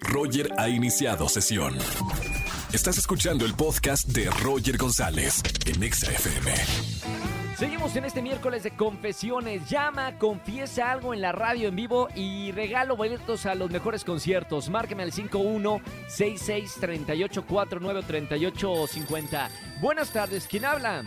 Roger ha iniciado sesión. Estás escuchando el podcast de Roger González en Exa FM. Seguimos en este miércoles de confesiones. Llama, confiesa algo en la radio en vivo y regalo boletos a los mejores conciertos. Márqueme al 51 66 38 49 38 50. Buenas tardes, ¿quién habla?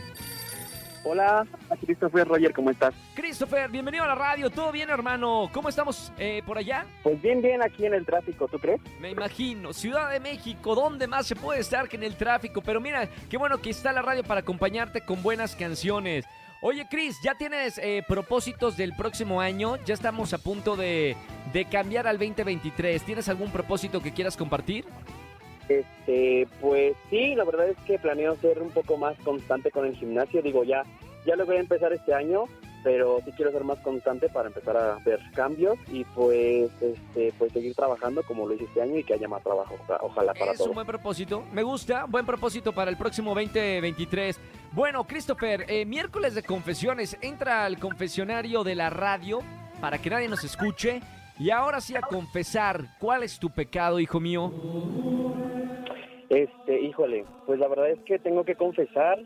Hola, Christopher Roger, ¿cómo estás? Christopher, bienvenido a la radio. ¿Todo bien, hermano? ¿Cómo estamos eh, por allá? Pues bien, bien aquí en el tráfico, ¿tú crees? Me imagino. Ciudad de México, ¿dónde más se puede estar que en el tráfico? Pero mira, qué bueno que está la radio para acompañarte con buenas canciones. Oye, Chris, ¿ya tienes eh, propósitos del próximo año? Ya estamos a punto de, de cambiar al 2023. ¿Tienes algún propósito que quieras compartir? Este, pues sí, la verdad es que planeo ser un poco más constante con el gimnasio. Digo, ya, ya lo voy a empezar este año, pero sí quiero ser más constante para empezar a ver cambios y pues, este, pues seguir trabajando como lo hice este año y que haya más trabajo. Ojalá para es todos. un buen propósito. Me gusta, buen propósito para el próximo 2023. Bueno, Christopher, eh, miércoles de confesiones. Entra al confesionario de la radio para que nadie nos escuche. Y ahora sí a confesar, ¿cuál es tu pecado, hijo mío? Híjole, pues la verdad es que tengo que confesar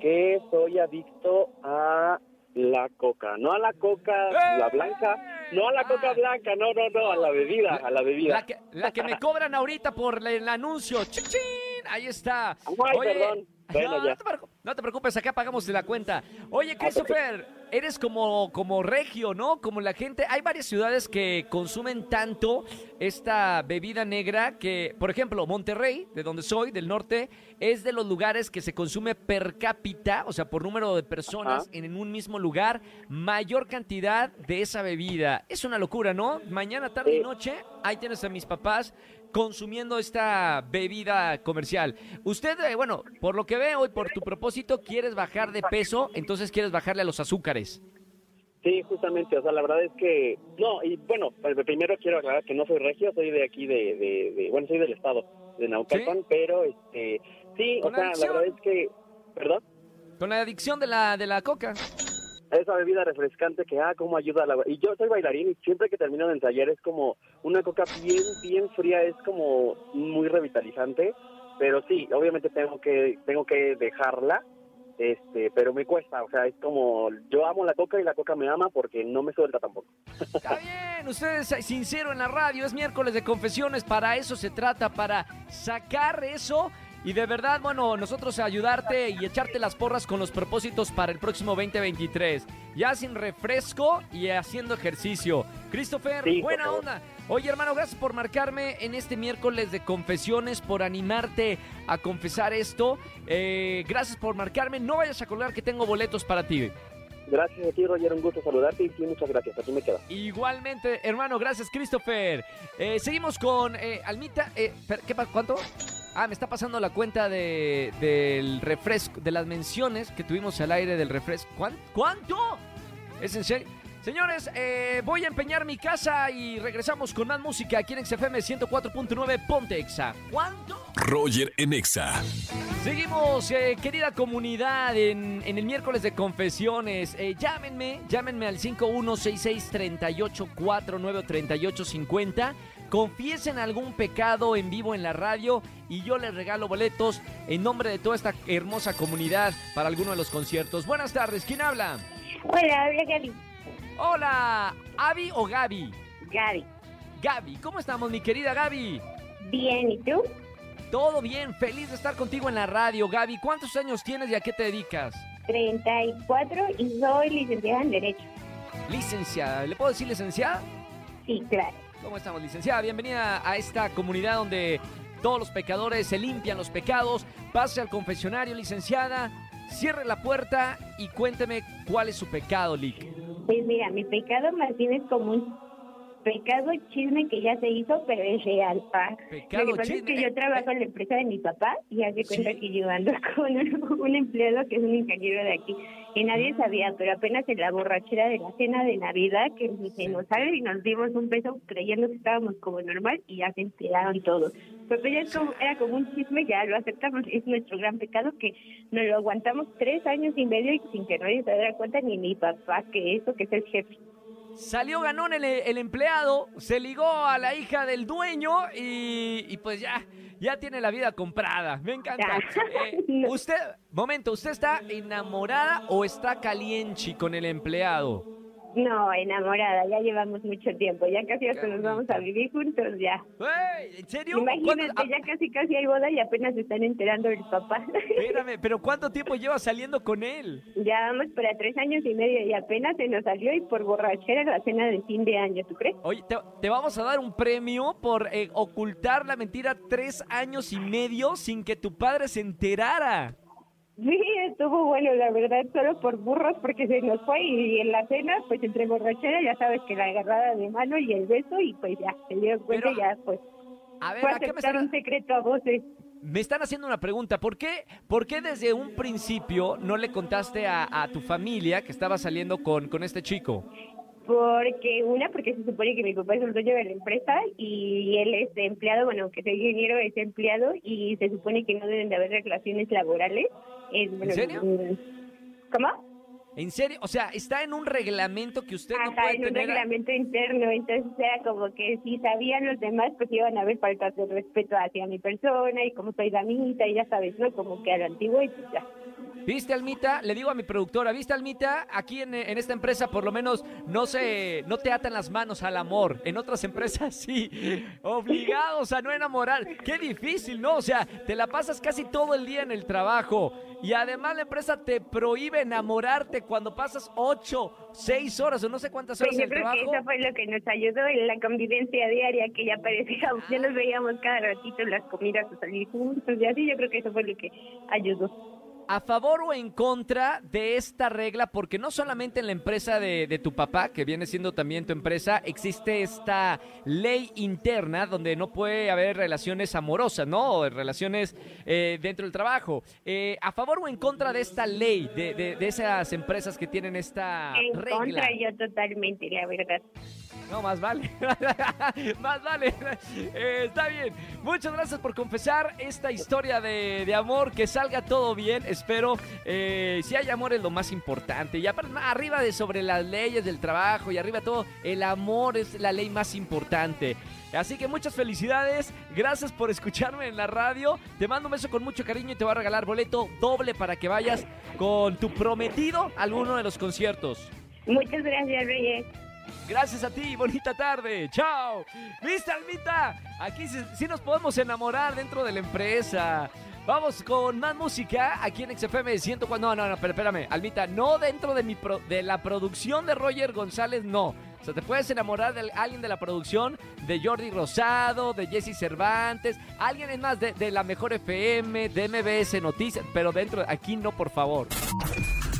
que soy adicto a la coca, no a la coca, la blanca, no a la coca blanca, no, no, no, a la bebida, a la bebida. La que, la que me cobran ahorita por el, anuncio. ¡Chichín! Ahí está. Ay, perdón. Bueno, no, ya. no no te preocupes, acá pagamos la cuenta. Oye, Christopher, eres como, como regio, ¿no? Como la gente. Hay varias ciudades que consumen tanto esta bebida negra que, por ejemplo, Monterrey, de donde soy, del norte, es de los lugares que se consume per cápita, o sea, por número de personas Ajá. en un mismo lugar, mayor cantidad de esa bebida. Es una locura, ¿no? Mañana, tarde y noche, ahí tienes a mis papás consumiendo esta bebida comercial. Usted, eh, bueno, por lo que veo y por tu propósito, quieres bajar de peso, entonces quieres bajarle a los azúcares. Sí, justamente, o sea, la verdad es que, no, y bueno, pues, primero quiero aclarar que no soy regio, soy de aquí, de, de, de- bueno, soy del estado, de Naucalpan, pero, este, sí, o sea, la verdad es que, ¿perdón? Con la adicción de la, de la coca. Esa bebida refrescante que, ah, cómo ayuda a la... Y yo soy bailarín y siempre que termino de ensayar es como una coca bien, bien fría, es como muy revitalizante, pero sí, obviamente tengo que, tengo que dejarla, este, pero me cuesta, o sea, es como, yo amo la coca y la coca me ama porque no me suelta tampoco. Está bien, usted es sincero en la radio, es miércoles de confesiones, para eso se trata, para sacar eso y de verdad, bueno, nosotros ayudarte y echarte las porras con los propósitos para el próximo 2023. Ya sin refresco y haciendo ejercicio. Christopher, Sí, buena onda. Oye, hermano, gracias por marcarme en este miércoles de confesiones, por animarte a confesar esto. Eh, gracias por marcarme. No vayas a colgar que tengo boletos para ti. Gracias a ti, Roger, un gusto saludarte y sí, muchas gracias, aquí me quedo. Igualmente, hermano, gracias, Christopher. Eh, seguimos con eh, Almita. eh, ¿qué, pa- ¿Cuánto? Ah, me está pasando la cuenta de, del refresco, de las menciones que tuvimos al aire del refresco. ¿Cuán- ¿Cuánto? ¿Es en serio? Señores, eh, voy a empeñar mi casa y regresamos con más música aquí en XFM 104.9 Ponte Exa. ¿Cuánto? Roger en Exa. Seguimos, eh, querida comunidad, en, en el miércoles de confesiones. Eh, llámenme, llámenme al 5166-3849-3850. Confiesen algún pecado en vivo en la radio y yo les regalo boletos en nombre de toda esta hermosa comunidad para alguno de los conciertos. Buenas tardes, ¿quién habla? Hola, habla Gaby. Hola, ¿Avi o Gaby? Gaby. Gaby, ¿cómo estamos, mi querida Gaby? Bien, ¿y tú? Todo bien, feliz de estar contigo en la radio, Gaby. ¿Cuántos años tienes y a qué te dedicas? 34 y soy licenciada en Derecho. Licenciada, ¿le puedo decir licenciada? Sí, claro. ¿Cómo estamos, licenciada? Bienvenida a esta comunidad donde todos los pecadores se limpian los pecados. Pase al confesionario, licenciada. Cierre la puerta y cuénteme cuál es su pecado, Lick. Pues mira, mi pecado bien es como un pecado chisme que ya se hizo, pero es real. pa. Pecado Lo que pasa chisme. es que yo trabajo en la empresa de mi papá y hace cuenta Sí. que yo ando con un, un empleado que es un ingeniero de aquí y nadie sabía, pero apenas en la borrachera de la cena de Navidad que se nos sale y nos dimos un beso creyendo que estábamos como normal y ya se enteraron todos. Pero ya es como, era como un chisme, ya lo aceptamos, es nuestro gran pecado que nos lo aguantamos tres años y medio y sin que nadie se diera cuenta ni mi papá que eso que es el jefe. Salió ganón el, el empleado, se ligó a la hija del dueño y, y pues ya, ya tiene la vida comprada. Me encanta. Eh, usted, momento, ¿usted está enamorada o está calienchi con el empleado? No, enamorada, ya llevamos mucho tiempo, ya casi hasta nos vamos a vivir juntos ya. ¿En serio? Imagínate, ¿Cuánto- ya casi casi hay boda y apenas se están enterando del papá. espérame, pero ¿cuánto tiempo lleva saliendo con él? ya vamos para tres años y medio y apenas se nos salió y por borrachera la cena de fin de año, ¿tú crees? Oye, te, te vamos a dar un premio por eh, ocultar la mentira tres años y medio sin que tu padre se enterara. Sí, estuvo bueno, la verdad, solo por burros porque se nos fue y en la cena, pues entre borrachera, ya sabes que la agarrada de mano y el beso y pues ya, se dieron cuenta Pero, y ya pues A ver, fue ¿a qué me están, un secreto a voces. me están haciendo una pregunta? ¿Por qué, ¿Por qué desde un principio no le contaste a, a tu familia que estaba saliendo con, con este chico? Porque una, porque se supone que mi papá es el dueño de la empresa y él es empleado, bueno, que soy ingeniero es empleado y se supone que no deben de haber relaciones laborales. Es, bueno, serio? ¿Cómo? ¿En serio? O sea, está en un reglamento que usted no Ajá, puede en un tener. reglamento interno, entonces era como que si sabían los demás, pues iban a haber faltas de respeto hacia mi persona y como soy damita y ya sabes, ¿no? Como que a lo antiguo y pues ya. ¿Viste, Almita? Le digo a mi productora, ¿viste, Almita? Aquí en, en esta empresa por lo menos no se, no te atan las manos al amor. En otras empresas sí, obligados a no enamorar. Qué difícil, ¿no? O sea, te la pasas casi todo el día en el trabajo. Y además la empresa te prohíbe enamorarte cuando pasas ocho, seis horas o no sé cuántas Pues horas yo en el creo que eso fue lo que nos ayudó en la convivencia diaria, que ya parecíamos, ya nos veíamos cada ratito en las comidas o salir juntos y así, yo creo que eso fue lo que ayudó. ¿A favor o en contra de esta regla? Porque no solamente en la empresa de, de tu papá, que viene siendo también tu empresa, existe esta ley interna donde no puede haber relaciones amorosas, ¿no? O relaciones eh, dentro del trabajo. Eh, ¿A favor o en contra de esta ley, de, de- de esas empresas que tienen esta en regla? contra yo totalmente, la verdad. No, más vale. más vale. Eh, está bien. Muchas gracias por confesar esta historia de, de amor. Que salga todo bien. Espero. eh, si hay amor es lo más importante. Y aparte, arriba de sobre las leyes del trabajo y arriba todo, el amor es la ley más importante. Así que muchas felicidades. Gracias por escucharme en la radio. Te mando un beso con mucho cariño y te voy a regalar boleto doble para que vayas con tu prometido a alguno de los conciertos. Muchas gracias, Reyes. Gracias a ti, bonita tarde. Chao. ¿Viste, Almita? Aquí sí, nos podemos enamorar dentro de la empresa. Vamos con más música aquí en XFM 104. No, no, no, pero espérame, Almita, no dentro de, mi pro- de la producción de Roger González, no. O sea, te puedes enamorar de alguien de la producción, de Jordi Rosado, de Jesse Cervantes, alguien es más de, de la Mejor FM, de MBS Noticias, pero dentro, aquí no, por favor.